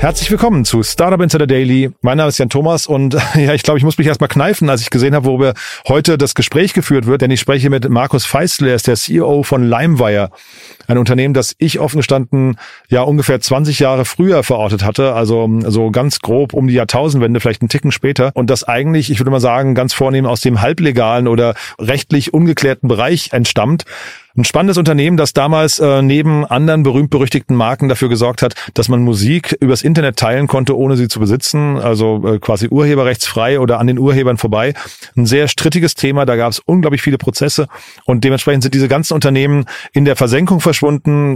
Herzlich willkommen zu Startup Insider Daily. Mein Name ist Jan Thomas und ja, ich glaube, ich muss mich erstmal kneifen, als ich gesehen habe, worüber heute das Gespräch geführt wird, denn ich spreche mit Markus Feistel, er ist der CEO von LimeWire, ein Unternehmen, das ich offen gestanden ja ungefähr 20 Jahre früher verortet hatte, also so ganz grob um die Jahrtausendwende, vielleicht einen Ticken später und das eigentlich, ich würde mal sagen, ganz vornehm aus dem halblegalen oder rechtlich ungeklärten Bereich entstammt. Ein spannendes Unternehmen, das damals äh, neben anderen berühmt-berüchtigten Marken dafür gesorgt hat, dass man Musik übers Internet teilen konnte, ohne sie zu besitzen, also äh, quasi urheberrechtsfrei oder an den Urhebern vorbei. Ein sehr strittiges Thema, da gab es unglaublich viele Prozesse und dementsprechend sind diese ganzen Unternehmen in der Versenkung verschwunden,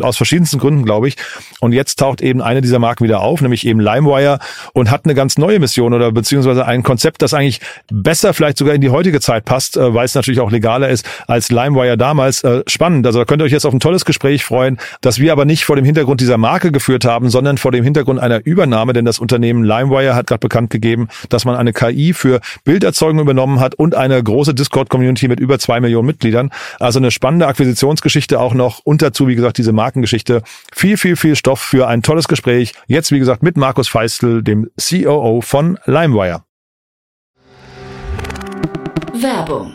aus verschiedensten Gründen, glaube ich. Und jetzt taucht eben eine dieser Marken wieder auf, nämlich eben LimeWire und hat eine ganz neue Mission oder beziehungsweise ein Konzept, das eigentlich besser vielleicht sogar in die heutige Zeit passt, äh, weil es natürlich auch legaler ist als LimeWire damals. Äh, spannend. Also da könnt ihr euch jetzt auf ein tolles Gespräch freuen, das wir aber nicht vor dem Hintergrund dieser Marke geführt haben, sondern vor dem Hintergrund einer Übernahme, denn das Unternehmen LimeWire hat gerade bekannt gegeben, dass man eine KI für Bilderzeugung übernommen hat und eine große Discord-Community mit über zwei Millionen Mitgliedern. Also eine spannende Akquisitionsgeschichte auch noch und dazu, wie gesagt, diese Markengeschichte. Viel, viel, viel Stoff für ein tolles Gespräch. Jetzt, wie gesagt, mit Markus Feistel, dem COO von LimeWire. Werbung.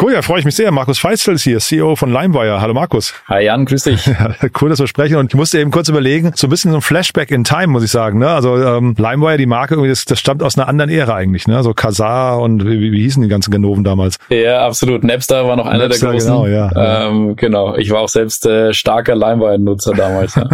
Cool, ja, freue ich mich sehr. Markus Feistel ist hier, CEO von LimeWire. Hallo Markus. Hi Jan, grüß dich. Cool, dass wir sprechen. Und ich musste eben kurz überlegen, so ein bisschen so ein Flashback in Time, muss ich sagen. Ne? Also ähm, LimeWire, die Marke, irgendwie, das, das stammt aus einer anderen Ära eigentlich. Ne? So Kazaa und wie, wie hießen die ganzen Ganoven damals? Ja, absolut. Napster war noch einer Napster, der großen. Genau, ja. Ähm, genau. Ich war auch selbst äh, starker LimeWire-Nutzer damals. Ja.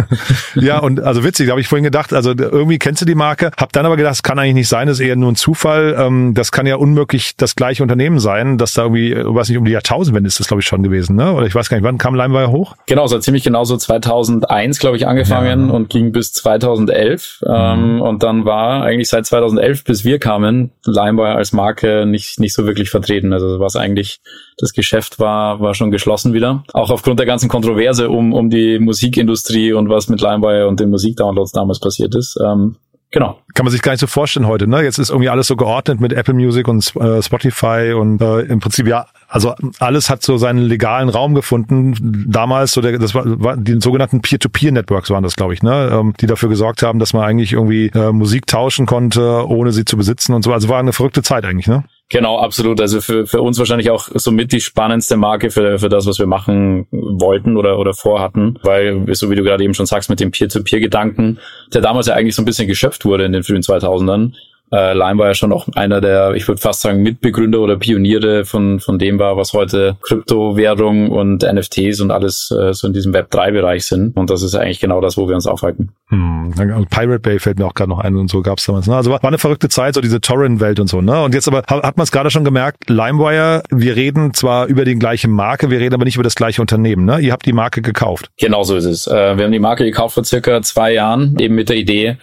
ja, und also witzig, da habe ich vorhin gedacht, also irgendwie kennst du die Marke, hab dann aber gedacht, das kann eigentlich nicht sein, das ist eher nur ein Zufall. Ähm, das kann ja unmöglich das gleiche Unternehmen sein, dass da irgendwie weiß nicht, um die Jahrtausendwende ist das, glaube ich, schon gewesen, ne? Oder ich weiß gar nicht, wann kam LimeWire hoch? Genau, so ziemlich genau so 2001, glaube ich, angefangen ja. und ging bis 2011. Mhm. Ähm, und dann war eigentlich seit 2011, bis wir kamen, LimeWire als Marke nicht, nicht so wirklich vertreten. Also was eigentlich, das Geschäft war, war schon geschlossen wieder. Auch aufgrund der ganzen Kontroverse um, um die Musikindustrie und was mit LimeWire und den Musikdownloads damals passiert ist. Ähm, Genau. Kann man sich gar nicht so vorstellen heute, ne? Jetzt ist irgendwie alles so geordnet mit Apple Music und äh, Spotify und äh, im Prinzip ja, also alles hat so seinen legalen Raum gefunden. Damals so der, das war, war die sogenannten Peer-to-Peer-Networks waren das, glaube ich, ne? Ähm, die dafür gesorgt haben, dass man eigentlich irgendwie äh, Musik tauschen konnte, ohne sie zu besitzen und so. Also war eine verrückte Zeit eigentlich, ne? Genau, absolut. Also für, für uns wahrscheinlich auch somit die spannendste Marke für, für das, was wir machen wollten oder, oder vorhatten. Weil, so wie du gerade eben schon sagst, mit dem Peer-to-Peer-Gedanken, der damals ja eigentlich so ein bisschen geschöpft wurde in den frühen 2000ern, äh, Lime war ja schon auch einer der, ich würde fast sagen, Mitbegründer oder Pioniere von, von dem war, was heute Kryptowährung und NFTs und alles äh, so in diesem Web3-Bereich sind. Und das ist eigentlich genau das, wo wir uns aufhalten. Hm, Pirate Bay fällt mir auch gerade noch ein und so gab's damals. Ne? Also war eine verrückte Zeit, so diese Torrent-Welt und so. Ne? Und jetzt aber hat man es gerade schon gemerkt, LimeWire, wir reden zwar über die gleiche Marke, wir reden aber nicht über das gleiche Unternehmen. Ne? Ihr habt die Marke gekauft. Genau so ist es. Äh, wir haben die Marke gekauft vor circa zwei Jahren, eben mit der Idee,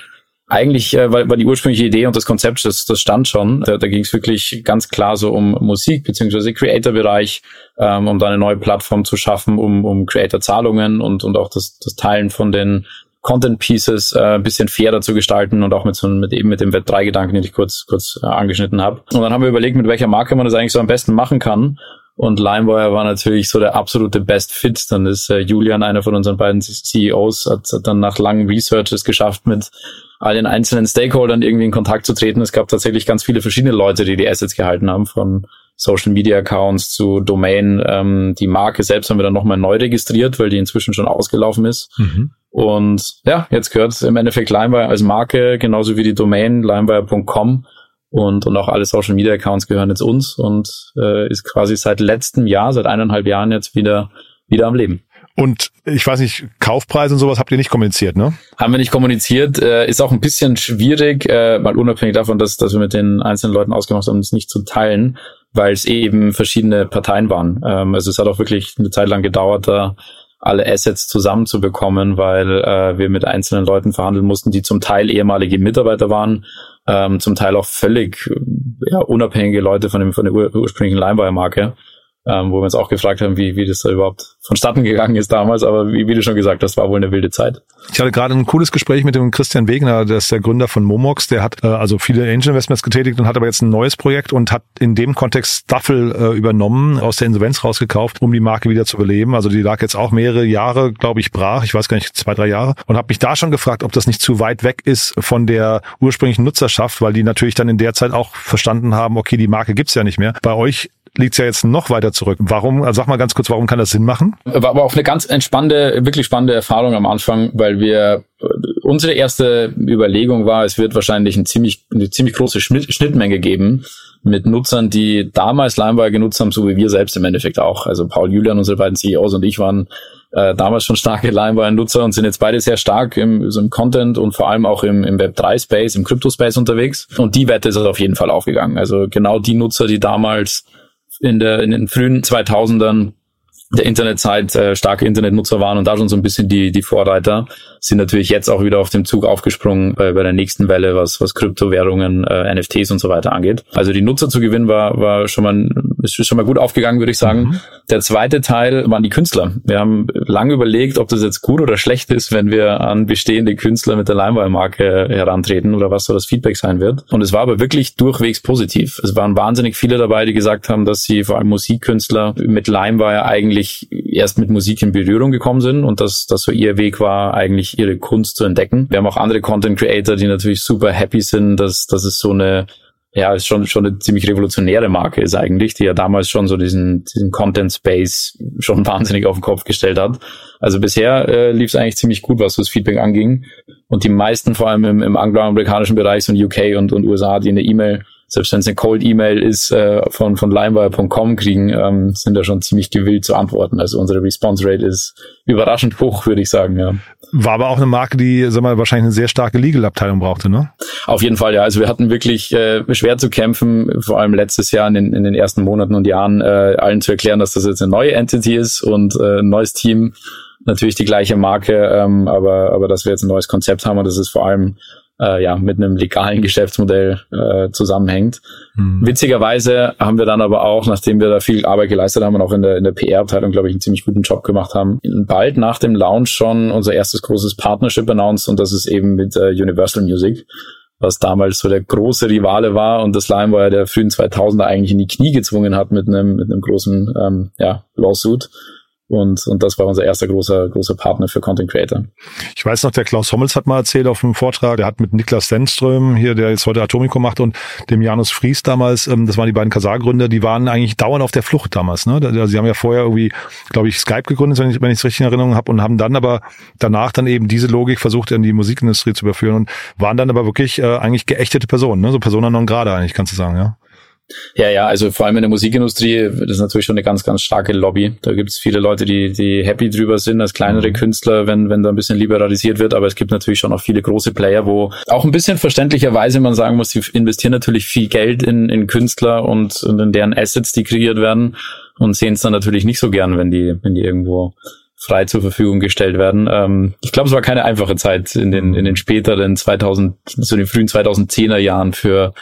eigentlich äh, war, war die ursprüngliche Idee und das Konzept, das, das stand schon. Da, da ging es wirklich ganz klar so um Musik beziehungsweise Creator-Bereich, ähm, um da eine neue Plattform zu schaffen, um, um Creator-Zahlungen und, und auch das, das Teilen von den Content Pieces äh, ein bisschen fairer zu gestalten und auch mit so mit eben mit dem Web 3 Gedanken, den ich kurz kurz äh, angeschnitten habe. Und dann haben wir überlegt, mit welcher Marke man das eigentlich so am besten machen kann. Und LimeWire war natürlich so der absolute Best Fit. Dann ist äh, Julian, einer von unseren beiden CEOs, hat, hat dann nach langen Researches geschafft, mit all den einzelnen Stakeholdern irgendwie in Kontakt zu treten. Es gab tatsächlich ganz viele verschiedene Leute, die die Assets gehalten haben, von Social Media Accounts zu Domain. Ähm, die Marke selbst haben wir dann nochmal neu registriert, weil die inzwischen schon ausgelaufen ist. Mhm. Und ja, jetzt gehört im Endeffekt LimeWire als Marke, genauso wie die Domain limewire.com und, und auch alle Social Media Accounts gehören jetzt uns und äh, ist quasi seit letztem Jahr, seit eineinhalb Jahren jetzt wieder, wieder am Leben. Und ich weiß nicht, Kaufpreise und sowas habt ihr nicht kommuniziert, ne? Haben wir nicht kommuniziert. Äh, ist auch ein bisschen schwierig, äh, mal unabhängig davon, dass, dass wir mit den einzelnen Leuten ausgemacht haben, es nicht zu teilen, weil es eben verschiedene Parteien waren. Ähm, also es hat auch wirklich eine Zeit lang gedauert, da alle Assets zusammenzubekommen, weil äh, wir mit einzelnen Leuten verhandeln mussten, die zum Teil ehemalige Mitarbeiter waren ähm, zum Teil auch völlig ja, unabhängige Leute von, dem, von der ur ursprünglichen Limewire-Marke ähm, wo wir uns auch gefragt haben, wie, wie das da überhaupt vonstatten gegangen ist damals. Aber wie, wie du schon gesagt hast, war wohl eine wilde Zeit. Ich hatte gerade ein cooles Gespräch mit dem Christian Wegner, der ist der Gründer von Momox. Der hat äh, also viele Angel Investments getätigt und hat aber jetzt ein neues Projekt und hat in dem Kontext Staffel äh, übernommen, aus der Insolvenz rausgekauft, um die Marke wieder zu beleben. Also die lag jetzt auch mehrere Jahre, glaube ich, brach. Ich weiß gar nicht, zwei, drei Jahre. Und habe mich da schon gefragt, ob das nicht zu weit weg ist von der ursprünglichen Nutzerschaft, weil die natürlich dann in der Zeit auch verstanden haben, okay, die Marke gibt's ja nicht mehr. Bei euch liegt ja jetzt noch weiter zurück. Warum, also sag mal ganz kurz, warum kann das Sinn machen? War aber auch eine ganz entspannte, wirklich spannende Erfahrung am Anfang, weil wir, unsere erste Überlegung war, es wird wahrscheinlich ein ziemlich, eine ziemlich große Schnittmenge geben mit Nutzern, die damals Limewire genutzt haben, so wie wir selbst im Endeffekt auch. Also Paul Julian, unsere beiden CEOs und ich waren äh, damals schon starke Limewire-Nutzer und sind jetzt beide sehr stark im, so im Content und vor allem auch im, im Web3-Space, im Crypto-Space unterwegs. Und die Wette ist auf jeden Fall aufgegangen. Also genau die Nutzer, die damals in, der, in den frühen 2000ern der Internetzeit äh, starke Internetnutzer waren und da schon so ein bisschen die, die Vorreiter, sind natürlich jetzt auch wieder auf dem Zug aufgesprungen bei, bei der nächsten Welle, was, was Kryptowährungen, äh, NFTs und so weiter angeht. Also die Nutzer zu gewinnen war, war schon mal, ist schon mal gut aufgegangen, würde ich sagen. Mhm. Der zweite Teil waren die Künstler. Wir haben lange überlegt, ob das jetzt gut oder schlecht ist, wenn wir an bestehende Künstler mit der Limewire-Marke herantreten oder was so das Feedback sein wird. Und es war aber wirklich durchwegs positiv. Es waren wahnsinnig viele dabei, die gesagt haben, dass sie vor allem Musikkünstler mit Limewire eigentlich erst mit Musik in Berührung gekommen sind und dass das so ihr Weg war, eigentlich ihre Kunst zu entdecken. Wir haben auch andere Content Creator, die natürlich super happy sind, dass, dass es so eine ja, ist schon, schon eine ziemlich revolutionäre Marke ist eigentlich, die ja damals schon so diesen, diesen Content Space schon wahnsinnig auf den Kopf gestellt hat. Also bisher äh, lief es eigentlich ziemlich gut, was das Feedback anging. Und die meisten, vor allem im, im angloamerikanischen Bereich, so in UK und, und USA, die eine E-Mail selbst wenn es eine Cold-E-Mail ist, äh, von, von limewire.com kriegen, ähm, sind da schon ziemlich gewillt zu antworten. Also unsere Response Rate ist überraschend hoch, würde ich sagen, ja. War aber auch eine Marke, die, sag mal, wahrscheinlich eine sehr starke Legal-Abteilung brauchte, ne? Auf jeden Fall, ja. Also wir hatten wirklich äh, schwer zu kämpfen, vor allem letztes Jahr in den, in den ersten Monaten und Jahren, äh, allen zu erklären, dass das jetzt eine neue Entity ist und äh, ein neues Team natürlich die gleiche Marke, ähm, aber, aber dass wir jetzt ein neues Konzept haben und das ist vor allem äh, ja mit einem legalen Geschäftsmodell äh, zusammenhängt. Mhm. Witzigerweise haben wir dann aber auch, nachdem wir da viel Arbeit geleistet haben und auch in der, in der PR-Abteilung, glaube ich, einen ziemlich guten Job gemacht haben, bald nach dem Launch schon unser erstes großes Partnership announced und das ist eben mit äh, Universal Music was damals so der große Rivale war und das LimeWire der frühen 2000er eigentlich in die Knie gezwungen hat mit einem mit einem großen ähm, ja, Lawsuit. Und, und das war unser erster großer, großer Partner für Content Creator. Ich weiß noch, der Klaus Hommels hat mal erzählt auf einem Vortrag, der hat mit Niklas Stenström hier, der jetzt heute Atomico macht und dem Janus Fries damals, ähm, das waren die beiden Kasar-Gründer, die waren eigentlich dauernd auf der Flucht damals. Ne? Sie haben ja vorher irgendwie, glaube ich, Skype gegründet, wenn ich wenn ich es richtig in Erinnerung habe, und haben dann aber danach dann eben diese Logik versucht, in die Musikindustrie zu überführen und waren dann aber wirklich äh, eigentlich geächtete Personen, ne? so Persona non grada eigentlich, kannst du sagen, ja. Ja, ja, also vor allem in der Musikindustrie, das ist natürlich schon eine ganz, ganz starke Lobby. Da gibt es viele Leute, die, die happy drüber sind als kleinere mhm. Künstler, wenn, wenn da ein bisschen liberalisiert wird. Aber es gibt natürlich schon auch viele große Player, wo auch ein bisschen verständlicherweise man sagen muss, die investieren natürlich viel Geld in, in Künstler und, und in deren Assets, die kreiert werden und sehen es dann natürlich nicht so gern, wenn die, wenn die irgendwo frei zur Verfügung gestellt werden. Ähm, ich glaube, es war keine einfache Zeit in den, in den späteren 2000, so den frühen 2010er Jahren für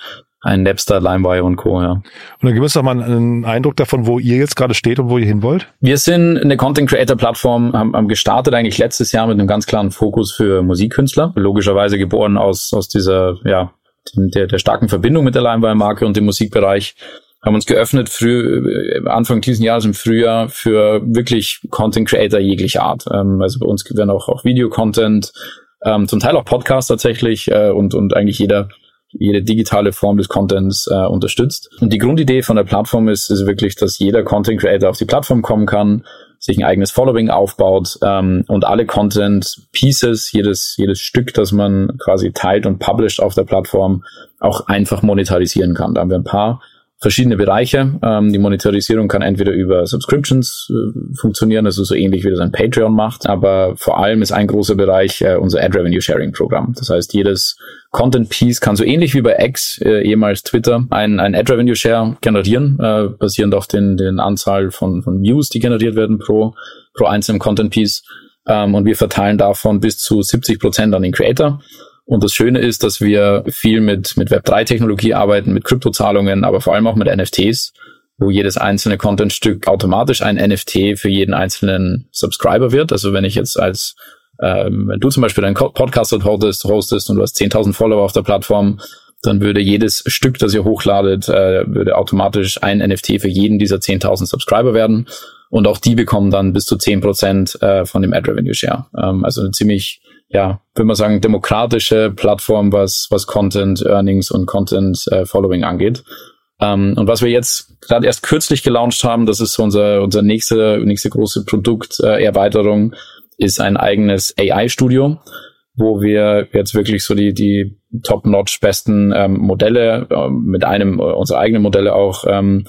ein Napster, LimeWire und Co. Ja. Und dann gib uns doch mal einen Eindruck davon, wo ihr jetzt gerade steht und wo ihr hin wollt. Wir sind eine Content Creator Plattform, haben, haben gestartet eigentlich letztes Jahr mit einem ganz klaren Fokus für Musikkünstler. Logischerweise geboren aus, aus dieser, ja, der, der starken Verbindung mit der LimeWire Marke und dem Musikbereich haben uns geöffnet früh, äh, Anfang diesen Jahres im Frühjahr für wirklich Content Creator jeglicher Art. Ähm, also bei uns werden auch, auch Video-Content, ähm, zum Teil auch Podcasts tatsächlich äh, und, und eigentlich jeder jede digitale Form des Contents äh, unterstützt. Und die Grundidee von der Plattform ist, ist wirklich, dass jeder Content Creator auf die Plattform kommen kann, sich ein eigenes Following aufbaut ähm, und alle Content Pieces, jedes, jedes Stück, das man quasi teilt und published auf der Plattform, auch einfach monetarisieren kann. Da haben wir ein paar verschiedene Bereiche. Ähm, die Monetarisierung kann entweder über Subscriptions äh, funktionieren, also so ähnlich wie das ein Patreon macht, aber vor allem ist ein großer Bereich äh, unser Ad Revenue Sharing Programm. Das heißt, jedes Content Piece kann so ähnlich wie bei X, äh, ehemals Twitter, ein, ein Ad Revenue Share generieren, äh, basierend auf den, den Anzahl von, von Views, die generiert werden pro, pro einzelnen Content Piece. Ähm, und wir verteilen davon bis zu 70 Prozent an den Creator. Und das Schöne ist, dass wir viel mit, mit Web3-Technologie arbeiten, mit Kryptozahlungen, aber vor allem auch mit NFTs, wo jedes einzelne Contentstück automatisch ein NFT für jeden einzelnen Subscriber wird. Also wenn ich jetzt als, ähm, wenn du zum Beispiel deinen Podcast hostest, hostest und du hast 10.000 Follower auf der Plattform, dann würde jedes Stück, das ihr hochladet, äh, würde automatisch ein NFT für jeden dieser 10.000 Subscriber werden. Und auch die bekommen dann bis zu 10% äh, von dem Ad Revenue Share. Ähm, also eine ziemlich ja, würde man sagen, demokratische Plattform, was, was Content Earnings und Content äh, Following angeht. Ähm, und was wir jetzt gerade erst kürzlich gelauncht haben, das ist unser, unser nächste, nächste große Produkterweiterung, äh, ist ein eigenes AI-Studio, wo wir jetzt wirklich so die, die top-notch besten ähm, Modelle äh, mit einem, äh, unsere eigenen Modelle auch ähm,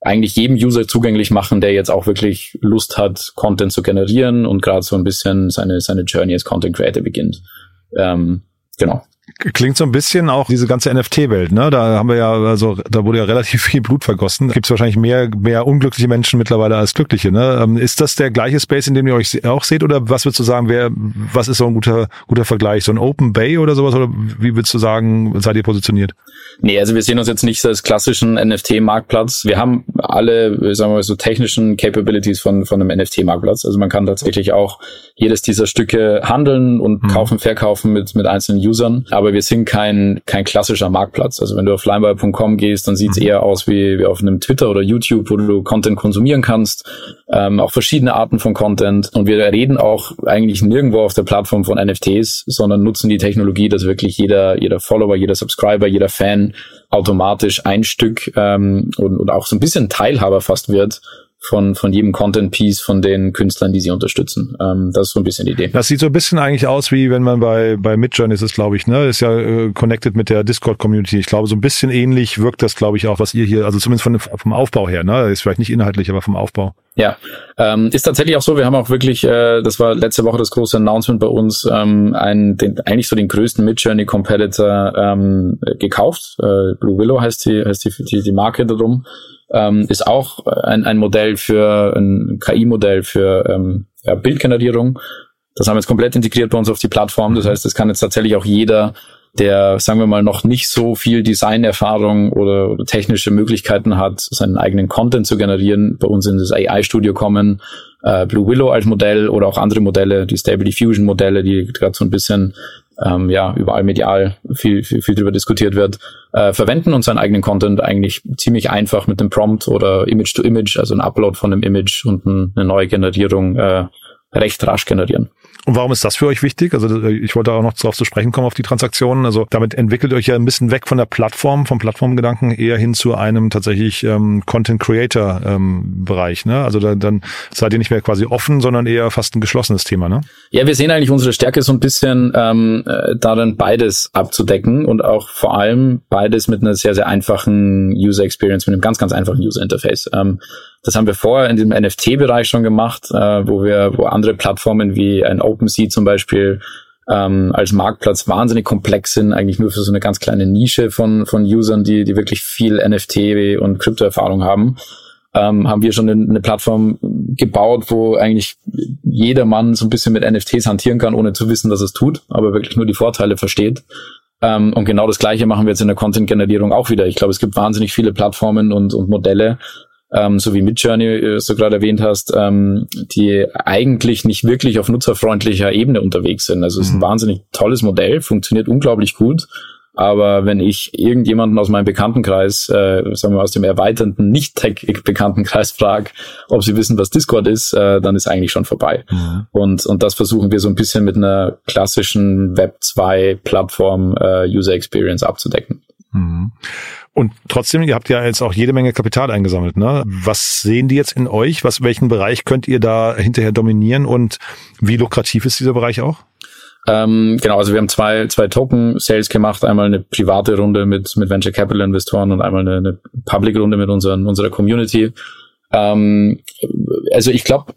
eigentlich jedem User zugänglich machen, der jetzt auch wirklich Lust hat, Content zu generieren und gerade so ein bisschen seine, seine Journey als Content Creator beginnt. Ähm, genau. Klingt so ein bisschen auch diese ganze NFT-Welt, ne? Da haben wir ja, also da wurde ja relativ viel Blut vergossen. Gibt es wahrscheinlich mehr, mehr unglückliche Menschen mittlerweile als glückliche, ne? Ähm, ist das der gleiche Space, in dem ihr euch auch seht? Oder was würdest du sagen, wer, was ist so ein guter, guter Vergleich? So ein Open Bay oder sowas? Oder wie würdest du sagen, seid ihr positioniert? Nee, also wir sehen uns jetzt nicht als klassischen NFT-Marktplatz. Wir haben alle, sagen wir mal, so technischen Capabilities von, von einem NFT-Marktplatz. Also man kann tatsächlich auch jedes dieser Stücke handeln und mhm. kaufen, verkaufen mit, mit einzelnen Usern. Aber wir sind kein, kein klassischer Marktplatz. Also wenn du auf limebuy.com gehst, dann sieht es mhm. eher aus wie, wie auf einem Twitter oder YouTube, wo du Content konsumieren kannst. Ähm, auch verschiedene Arten von Content. Und wir reden auch eigentlich nirgendwo auf der Plattform von NFTs, sondern nutzen die Technologie, dass wirklich jeder, jeder Follower, jeder Subscriber, jeder Fan automatisch ein Stück ähm, und, und auch so ein bisschen Teilhaber fast wird von, von jedem Content-Piece von den Künstlern, die sie unterstützen. Ähm, das ist so ein bisschen die Idee. Das sieht so ein bisschen eigentlich aus, wie wenn man bei, bei Midjourney ist glaube ich, ne? Ist ja äh, connected mit der Discord-Community. Ich glaube, so ein bisschen ähnlich wirkt das, glaube ich, auch, was ihr hier, also zumindest von, vom Aufbau her, ne? Ist vielleicht nicht inhaltlich, aber vom Aufbau. Ja, ähm, ist tatsächlich auch so. Wir haben auch wirklich, äh, das war letzte Woche das große Announcement bei uns, ähm, einen, den, eigentlich so den größten Midjourney Competitor ähm, gekauft. Äh, Blue Willow heißt die, heißt die, die, die Marke darum ähm, ist auch ein, ein Modell für ein KI-Modell für ähm, ja, Bildgenerierung. Das haben wir jetzt komplett integriert bei uns auf die Plattform. Das heißt, das kann jetzt tatsächlich auch jeder, der, sagen wir mal, noch nicht so viel Designerfahrung oder, oder technische Möglichkeiten hat, seinen eigenen Content zu generieren, bei uns in das AI-Studio kommen, äh, Blue Willow als Modell oder auch andere Modelle, die Stable Diffusion Modelle, die gerade so ein bisschen ähm, ja überall medial viel, viel, viel drüber diskutiert wird, äh, verwenden und seinen eigenen Content eigentlich ziemlich einfach mit einem Prompt oder Image to Image, also ein Upload von einem Image und ein, eine neue Generierung äh, recht rasch generieren. Und warum ist das für euch wichtig? Also äh, ich wollte auch noch darauf zu sprechen kommen, auf die Transaktionen. Also damit entwickelt euch ja ein bisschen weg von der Plattform, vom Plattformgedanken eher hin zu einem tatsächlich ähm, Content Creator ähm, Bereich. Ne? Also da, dann seid ihr nicht mehr quasi offen, sondern eher fast ein geschlossenes Thema. Ne? Ja, wir sehen eigentlich unsere Stärke so ein bisschen ähm, äh, darin, beides abzudecken und auch vor allem beides mit einer sehr, sehr einfachen User Experience, mit einem ganz, ganz einfachen User Interface. Ähm, das haben wir vorher in dem NFT-Bereich schon gemacht, äh, wo wir, wo andere Plattformen wie ein OpenSea zum Beispiel ähm, als Marktplatz wahnsinnig komplex sind, eigentlich nur für so eine ganz kleine Nische von, von Usern, die, die wirklich viel NFT und Kryptoerfahrung haben. Ähm, haben wir schon eine, Plattform gebaut, wo eigentlich jeder Mann so ein bisschen mit NFTs hantieren kann, ohne zu wissen, dass es tut, aber wirklich nur die Vorteile versteht. Ähm, und genau das Gleiche machen wir jetzt in der Content-Generierung auch wieder. Ich glaube, es gibt wahnsinnig viele Plattformen und, und Modelle, ähm, so wie Midjourney, äh, du gerade erwähnt hast, ähm, die eigentlich nicht wirklich auf nutzerfreundlicher Ebene unterwegs sind. Also es ist ein mhm. wahnsinnig tolles Modell, funktioniert unglaublich gut, Aber wenn ich irgendjemanden aus meinem Bekanntenkreis, äh, sagen wir aus dem erweiternden Nicht-Tech-Bekanntenkreis frage, ob sie wissen, was Discord ist, äh, dann ist eigentlich schon vorbei. Mhm. Und, und das versuchen wir so ein bisschen mit einer klassischen Web 2-Plattform äh, User Experience abzudecken. Mhm. Und trotzdem, ihr habt ja jetzt auch jede Menge Kapital eingesammelt. Ne? Was sehen die jetzt in euch? Was, welchen Bereich könnt ihr da hinterher dominieren und wie lukrativ ist dieser Bereich auch? Ähm, genau, also wir haben zwei, zwei Token-Sales gemacht. Einmal eine private Runde mit, mit Venture Capital Investoren und einmal eine, eine Public-Runde mit unseren, unserer Community. Ähm, also ich glaube,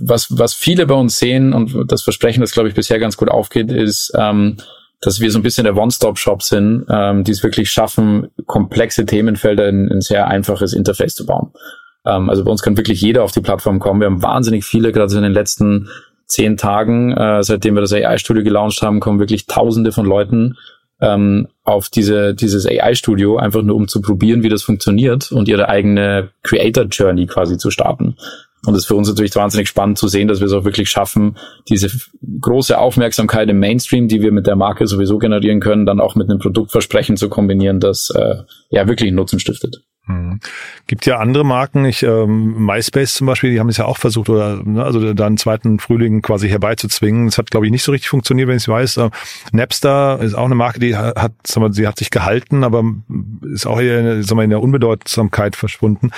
was, was viele bei uns sehen und das Versprechen, das glaube ich bisher ganz gut aufgeht, ist, ähm, dass wir so ein bisschen der One-Stop-Shop sind, ähm, die es wirklich schaffen, komplexe Themenfelder in ein sehr einfaches Interface zu bauen. Ähm, also bei uns kann wirklich jeder auf die Plattform kommen. Wir haben wahnsinnig viele, gerade in den letzten zehn Tagen, äh, seitdem wir das AI-Studio gelauncht haben, kommen wirklich Tausende von Leuten ähm, auf diese, dieses AI-Studio, einfach nur um zu probieren, wie das funktioniert und ihre eigene Creator-Journey quasi zu starten. Und es ist für uns natürlich wahnsinnig spannend zu sehen, dass wir es auch wirklich schaffen, diese große Aufmerksamkeit im Mainstream, die wir mit der Marke sowieso generieren können, dann auch mit einem Produktversprechen zu kombinieren, das äh, ja wirklich Nutzen stiftet. Hm. Gibt ja andere Marken, ich ähm, MySpace zum Beispiel, die haben es ja auch versucht, oder ne, also da einen zweiten Frühling quasi herbeizuzwingen. Das hat, glaube ich, nicht so richtig funktioniert, wenn ich es weiß. Äh, Napster ist auch eine Marke, die hat, sagen wir, sie hat sich gehalten, aber ist auch eher sagen wir, in der Unbedeutsamkeit verschwunden.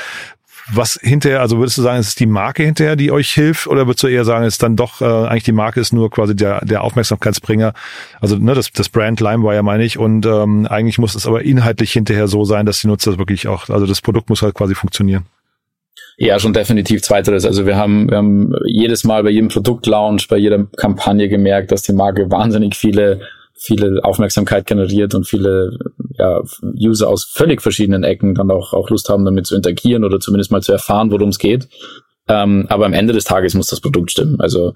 Was hinterher, also würdest du sagen, ist es die Marke hinterher, die euch hilft, oder würdest du eher sagen, ist dann doch äh, eigentlich die Marke ist nur quasi der, der Aufmerksamkeitsbringer, also ne, das, das Brand LimeWire meine ich, und ähm, eigentlich muss es aber inhaltlich hinterher so sein, dass die Nutzer wirklich auch, also das Produkt muss halt quasi funktionieren. Ja, schon definitiv zweiteres. Also wir haben, wir haben jedes Mal bei jedem Produktlaunch, bei jeder Kampagne gemerkt, dass die Marke wahnsinnig viele viele Aufmerksamkeit generiert und viele ja, User aus völlig verschiedenen Ecken dann auch, auch Lust haben, damit zu interagieren oder zumindest mal zu erfahren, worum es geht. Ähm, aber am Ende des Tages muss das Produkt stimmen. Also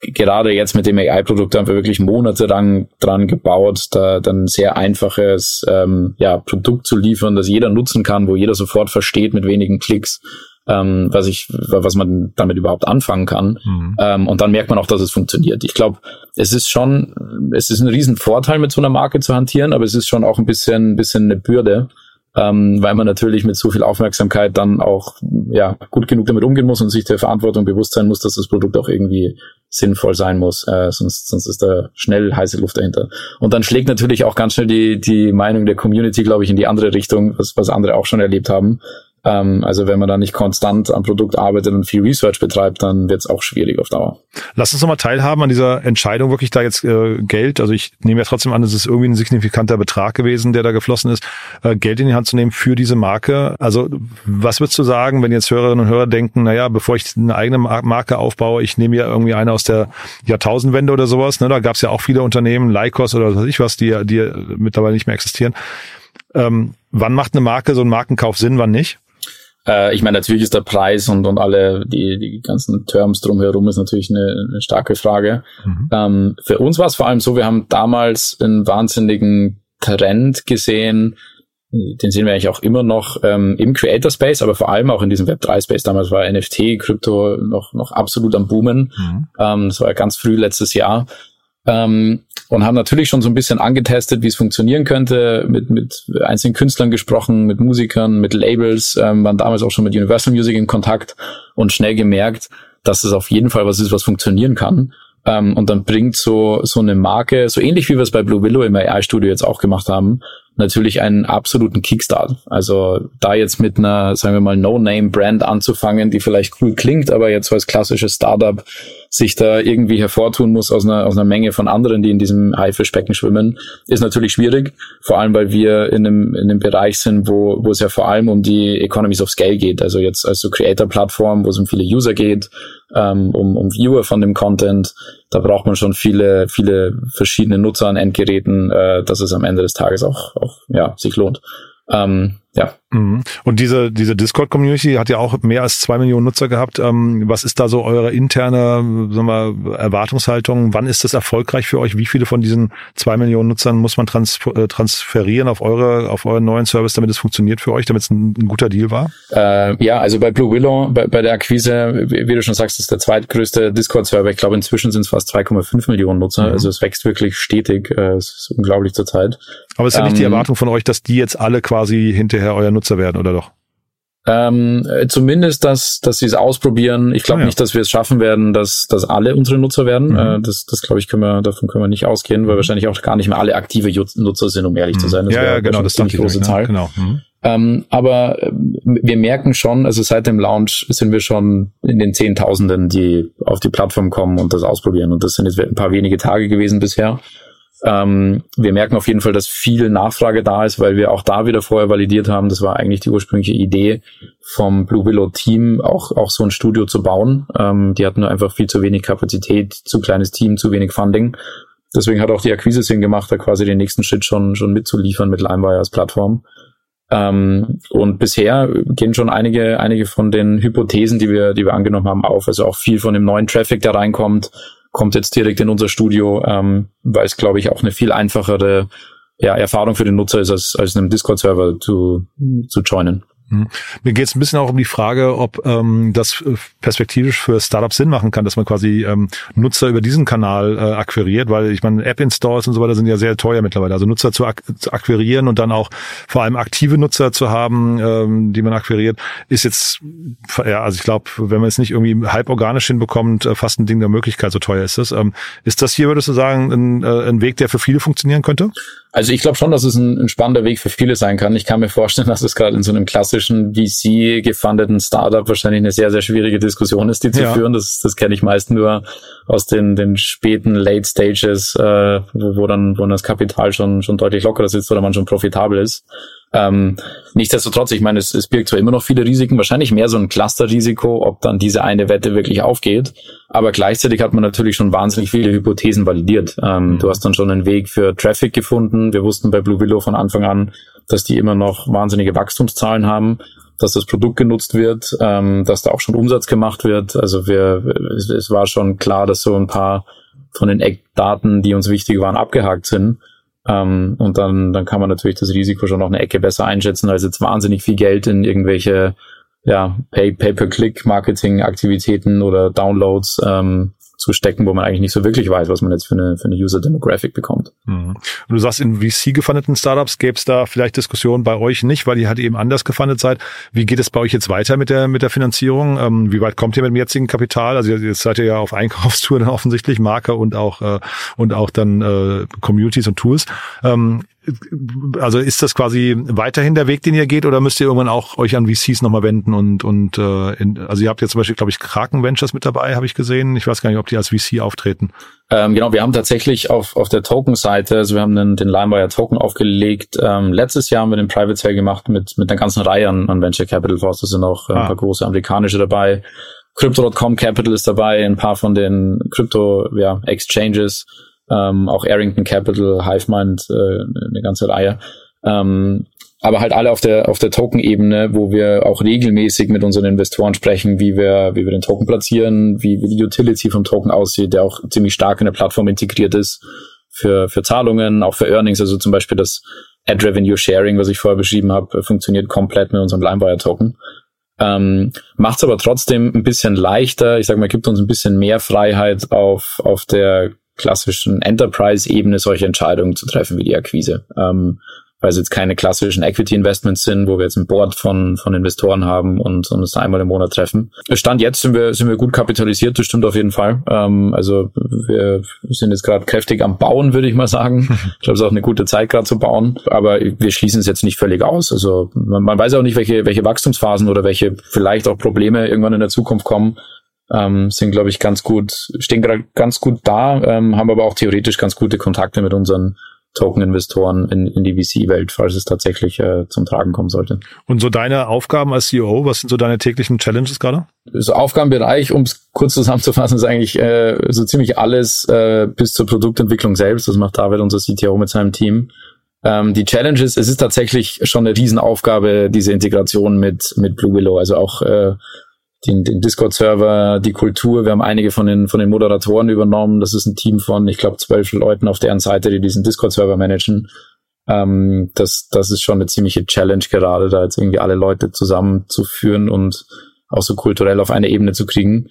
gerade jetzt mit dem AI-Produkt haben wir wirklich monatelang dran gebaut, da dann sehr einfaches ähm, ja, Produkt zu liefern, das jeder nutzen kann, wo jeder sofort versteht mit wenigen Klicks ähm, was ich, was man damit überhaupt anfangen kann. Mhm. Ähm, und dann merkt man auch, dass es funktioniert. Ich glaube, es ist schon, es ist ein Riesenvorteil, mit so einer Marke zu hantieren, aber es ist schon auch ein bisschen, ein bisschen eine Bürde, ähm, weil man natürlich mit so viel Aufmerksamkeit dann auch ja gut genug damit umgehen muss und sich der Verantwortung bewusst sein muss, dass das Produkt auch irgendwie sinnvoll sein muss, äh, sonst, sonst ist da schnell heiße Luft dahinter. Und dann schlägt natürlich auch ganz schnell die, die Meinung der Community, glaube ich, in die andere Richtung, was, was andere auch schon erlebt haben. Ähm, also wenn man da nicht konstant am Produkt arbeitet und viel Research betreibt, dann wird es auch schwierig auf Dauer. Lass uns nochmal teilhaben an dieser Entscheidung, wirklich da jetzt äh, Geld, also ich nehme ja trotzdem an, es ist irgendwie ein signifikanter Betrag gewesen, der da geflossen ist, äh, Geld in die Hand zu nehmen für diese Marke. Also was würdest du sagen, wenn jetzt Hörerinnen und Hörer denken, naja, bevor ich eine eigene Marke aufbaue, ich nehme ja irgendwie eine aus der Jahrtausendwende oder sowas, ne? da gab es ja auch viele Unternehmen, Lycos oder was weiß ich was, die, die mittlerweile nicht mehr existieren. Ähm, wann macht eine Marke so ein Markenkauf Sinn, wann nicht? Äh, ich meine, natürlich ist der Preis und, und alle die, die ganzen Terms drumherum ist natürlich eine, eine starke Frage. Mhm. Ähm, für uns war es vor allem so, wir haben damals einen wahnsinnigen Trend gesehen, den sehen wir eigentlich auch immer noch ähm, im Creator Space, aber vor allem auch in diesem Web 3 Space. Damals war NFT, Krypto noch, noch absolut am Boomen. Mhm. Ähm, das war ja ganz früh letztes Jahr ähm, und haben natürlich schon so ein bisschen angetestet, wie es funktionieren könnte, mit, mit einzelnen Künstlern gesprochen, mit Musikern, mit Labels, ähm, waren damals auch schon mit Universal Music in Kontakt und schnell gemerkt, dass es auf jeden Fall was ist, was funktionieren kann. Ähm, und dann bringt so, so eine Marke, so ähnlich wie wir es bei Blue Willow im AI-Studio jetzt auch gemacht haben, natürlich einen absoluten Kickstart. Also da jetzt mit einer, sagen wir mal, No-Name-Brand anzufangen, die vielleicht cool klingt, aber jetzt als klassisches Startup sich da irgendwie hervortun muss aus einer, aus einer Menge von anderen, die in diesem Haifischbecken schwimmen, ist natürlich schwierig. Vor allem, weil wir in einem, in einem Bereich sind, wo, wo es ja vor allem um die Economies of Scale geht. Also jetzt als so Creator-Plattform, wo es um viele User geht, ähm, um, um Viewer von dem Content. Da braucht man schon viele, viele verschiedene Nutzer an Endgeräten, äh, dass es am Ende des Tages auch, auch ja, sich lohnt. Ähm, ja. Mhm. Und diese, diese Discord-Community hat ja auch mehr als zwei Millionen Nutzer gehabt. Ähm, was ist da so eure interne sagen wir, Erwartungshaltung? Wann ist das erfolgreich für euch? Wie viele von diesen zwei Millionen Nutzern muss man trans äh, transferieren auf eure, auf euren neuen Service, damit es funktioniert für euch, damit es ein, ein guter Deal war? Äh, ja, also bei Blue Willow, bei, bei der Akquise, wie, du schon sagst, ist der zweitgrößte Discord-Server. Ich glaube, inzwischen sind es fast 2,5 Millionen Nutzer. Mhm. Also es wächst wirklich stetig. Äh, es ist unglaublich zur Zeit. Aber es ist ja nicht die ähm, Erwartung von euch, dass die jetzt alle quasi hinterher euer Nutzer werden, oder doch? Ähm, zumindest, dass, dass sie es ausprobieren. Ich glaube ah, ja. nicht, dass wir es schaffen werden, dass, dass alle unsere Nutzer werden. Mhm. Äh, das, das glaube ich, können wir, davon können wir nicht ausgehen, weil mhm. wahrscheinlich auch gar nicht mehr alle aktive Nutzer sind, um ehrlich mhm. zu sein. Das ja, ja, genau, das ist eine große Zahl. Genau. Mhm. Ähm, aber äh, wir merken schon, also seit dem Launch sind wir schon in den Zehntausenden, die auf die Plattform kommen und das ausprobieren. Und das sind jetzt ein paar wenige Tage gewesen bisher. Ähm, wir merken auf jeden Fall, dass viel Nachfrage da ist, weil wir auch da wieder vorher validiert haben, das war eigentlich die ursprüngliche Idee vom Blue Willow Team, auch, auch so ein Studio zu bauen. Ähm, die hatten nur einfach viel zu wenig Kapazität, zu kleines Team, zu wenig Funding. Deswegen hat auch die Akquise Sinn gemacht, da quasi den nächsten Schritt schon, schon mitzuliefern mit LimeWire als Plattform. Ähm, und bisher gehen schon einige, einige von den Hypothesen, die wir, die wir angenommen haben, auf. Also auch viel von dem neuen Traffic, der reinkommt, kommt jetzt direkt in unser Studio, ähm, weil es, glaube ich, auch eine viel einfachere ja, Erfahrung für den Nutzer ist, als, als einem Discord-Server zu, zu joinen. Mhm. Mir geht es ein bisschen auch um die Frage, ob ähm, das äh, perspektivisch für Startups Sinn machen kann, dass man quasi ähm, Nutzer über diesen Kanal äh, akquiriert, weil ich meine, App-Installs und so weiter sind ja sehr teuer mittlerweile. Also Nutzer zu, ak zu akquirieren und dann auch vor allem aktive Nutzer zu haben, ähm, die man akquiriert, ist jetzt, ja, also ich glaube, wenn man es nicht irgendwie halb organisch hinbekommt, äh, fast ein Ding der Möglichkeit, so teuer ist es. Ähm, ist das hier, würdest du sagen, ein, äh, ein Weg, der für viele funktionieren könnte? Also ich glaube schon, dass es ein, ein, spannender Weg für viele sein kann. Ich kann mir vorstellen, dass es gerade in so einem klassischen VC-gefundeten Startup wahrscheinlich eine sehr, sehr schwierige Diskussion ist, die zu ja. führen. Das, das kenne ich meist nur aus den, den späten Late Stages, äh, wo, wo dann wo das Kapital schon, schon deutlich lockerer sitzt oder man schon profitabel ist. Ähm, nichtsdestotrotz, ich meine, es, es birgt zwar immer noch viele Risiken, wahrscheinlich mehr so ein Cluster-Risiko, ob dann diese eine Wette wirklich aufgeht. Aber gleichzeitig hat man natürlich schon wahnsinnig viele Hypothesen validiert. Ähm. Du hast dann schon einen Weg für Traffic gefunden. Wir wussten bei Blue Willow von Anfang an, dass die immer noch wahnsinnige Wachstumszahlen haben, dass das Produkt genutzt wird, ähm, dass da auch schon Umsatz gemacht wird. Also wir, es, es war schon klar, dass so ein paar von den Eckdaten, die uns wichtig waren, abgehakt sind. Ähm, und dann, dann kann man natürlich das Risiko schon noch eine Ecke besser einschätzen, als jetzt wahnsinnig viel Geld in irgendwelche ja, Pay-per-Click-Marketing-Aktivitäten oder Downloads. Ähm, zu stecken, wo man eigentlich nicht so wirklich weiß, was man jetzt für eine, für eine User-Demographic bekommt. Mhm. Und du sagst, in VC-gefundeten Startups gäbe es da vielleicht Diskussionen bei euch nicht, weil ihr halt eben anders gefundet seid. Wie geht es bei euch jetzt weiter mit der, mit der Finanzierung? Ähm, wie weit kommt ihr mit dem jetzigen Kapital? Also jetzt seid ihr ja auf Einkaufstour dann offensichtlich, Marke und auch, äh, und auch dann äh, Communities und Tools. Ähm, also ist das quasi weiterhin der Weg, den ihr geht, oder müsst ihr irgendwann auch euch an VCs nochmal wenden und und äh, in, also ihr habt jetzt zum Beispiel, glaube ich, Kraken Ventures mit dabei, habe ich gesehen. Ich weiß gar nicht, ob die als VC auftreten. Ähm, genau, wir haben tatsächlich auf auf der Token-Seite, also wir haben den, den LimeWire Token aufgelegt. Ähm, letztes Jahr haben wir den Private Sale gemacht mit mit einer ganzen Reihe an, an Venture Capital Fonds. Da sind auch äh, ah. ein paar große amerikanische dabei. Crypto.com Capital ist dabei, ein paar von den Crypto ja, Exchanges ähm, auch Arrington Capital, Hivemind, äh, eine ganze Reihe. Ähm, aber halt alle auf der auf der Token-Ebene, wo wir auch regelmäßig mit unseren Investoren sprechen, wie wir wie wir den Token platzieren, wie, wie die Utility vom Token aussieht, der auch ziemlich stark in der Plattform integriert ist für für Zahlungen, auch für Earnings, also zum Beispiel das Ad Revenue Sharing, was ich vorher beschrieben habe, funktioniert komplett mit unserem LimeWire Token. Ähm, Macht es aber trotzdem ein bisschen leichter, ich sag mal, gibt uns ein bisschen mehr Freiheit auf auf der klassischen Enterprise-Ebene solche Entscheidungen zu treffen wie die Akquise. Ähm, weil es jetzt keine klassischen Equity-Investments sind, wo wir jetzt ein Board von, von Investoren haben und, und uns einmal im Monat treffen. Stand jetzt sind wir, sind wir gut kapitalisiert, das stimmt auf jeden Fall. Ähm, also wir sind jetzt gerade kräftig am Bauen, würde ich mal sagen. Ich glaube, es ist auch eine gute Zeit gerade zu bauen, aber wir schließen es jetzt nicht völlig aus. Also man, man weiß auch nicht, welche, welche Wachstumsphasen oder welche vielleicht auch Probleme irgendwann in der Zukunft kommen ähm, sind, glaube ich, ganz gut, stehen gerade ganz gut da, ähm, haben aber auch theoretisch ganz gute Kontakte mit unseren Token-Investoren in, in die VC-Welt, falls es tatsächlich äh, zum Tragen kommen sollte. Und so deine Aufgaben als CEO, was sind so deine täglichen Challenges gerade? So Aufgabenbereich, um es kurz zusammenzufassen, ist eigentlich äh, so ziemlich alles äh, bis zur Produktentwicklung selbst. Das macht David, unser CTO, mit seinem Team. Ähm, die Challenge ist, es ist tatsächlich schon eine Riesenaufgabe, diese Integration mit, mit Blue Willow. Also auch äh, den, den Discord-Server, die Kultur. Wir haben einige von den, von den Moderatoren übernommen. Das ist ein Team von, ich glaube, zwölf Leuten auf deren Seite, die diesen Discord-Server managen. Ähm, das, das ist schon eine ziemliche Challenge gerade, da jetzt irgendwie alle Leute zusammenzuführen und auch so kulturell auf eine Ebene zu kriegen.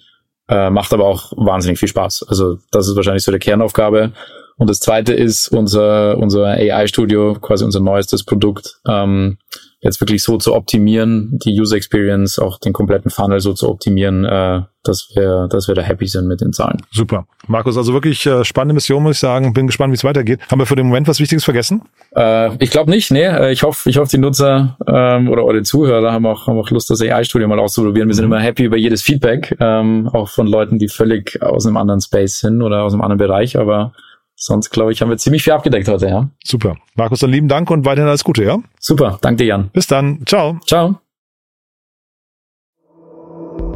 Äh, macht aber auch wahnsinnig viel Spaß. Also das ist wahrscheinlich so der Kernaufgabe. Und das zweite ist unser, unser AI-Studio, quasi unser neuestes Produkt, ähm, jetzt wirklich so zu optimieren, die User Experience, auch den kompletten Funnel so zu optimieren, äh, dass wir, dass wir da happy sind mit den Zahlen. Super. Markus, also wirklich äh, spannende Mission, muss ich sagen. Bin gespannt, wie es weitergeht. Haben wir für den Moment was Wichtiges vergessen? Äh, ich glaube nicht, nee. Äh, ich hoffe, ich hoffe, die Nutzer ähm, oder eure Zuhörer haben auch, haben auch Lust, das AI-Studio mal auszuprobieren. Wir sind mhm. immer happy über jedes Feedback, ähm, auch von Leuten, die völlig aus einem anderen Space sind oder aus einem anderen Bereich, aber sonst, glaube ich, haben wir ziemlich viel abgedeckt heute, ja. Super. Markus, dann lieben Dank und weiterhin alles Gute, ja? Super. Danke dir, Jan. Bis dann. Ciao. Ciao.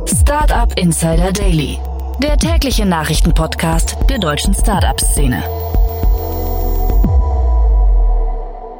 Startup Insider Daily. Der tägliche Nachrichtenpodcast der deutschen Startup-Szene.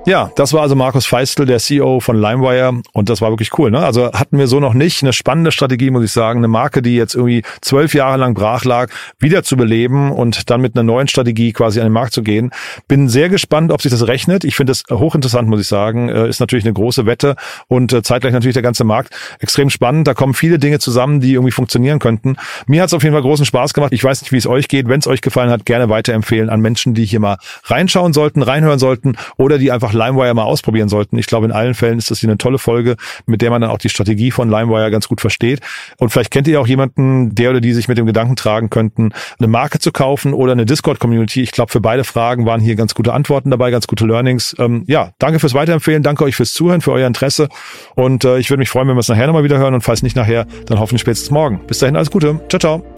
Ja, das war also Markus Feistel, der CEO von LimeWire und das war wirklich cool. Ne? Also hatten wir so noch nicht eine spannende Strategie, muss ich sagen, eine Marke, die jetzt irgendwie zwölf Jahre lang brach lag, wieder zu beleben und dann mit einer neuen Strategie quasi an den Markt zu gehen. Bin sehr gespannt, ob sich das rechnet. Ich finde das hochinteressant, muss ich sagen. Äh, ist natürlich eine große Wette und äh, zeitgleich natürlich der ganze Markt extrem spannend. Da kommen viele Dinge zusammen, die irgendwie funktionieren könnten. Mir hat es auf jeden Fall großen Spaß gemacht. Ich weiß nicht, wie es euch geht. Wenn es euch gefallen hat, gerne weiterempfehlen an Menschen, die hier mal reinschauen sollten, reinhören sollten oder die einfach LimeWire mal ausprobieren sollten. Ich glaube, in allen Fällen ist das hier eine tolle Folge, mit der man dann auch die Strategie von LimeWire ganz gut versteht. Und vielleicht kennt ihr auch jemanden, der oder die sich mit dem Gedanken tragen könnten, eine Marke zu kaufen oder eine Discord-Community. Ich glaube, für beide Fragen waren hier ganz gute Antworten dabei, ganz gute Learnings. Ähm, ja, danke fürs Weiterempfehlen, danke euch fürs Zuhören, für euer Interesse. Und äh, ich würde mich freuen, wenn wir es nachher nochmal wieder hören und falls nicht nachher, dann hoffentlich spätestens morgen. Bis dahin, alles Gute. Ciao, ciao.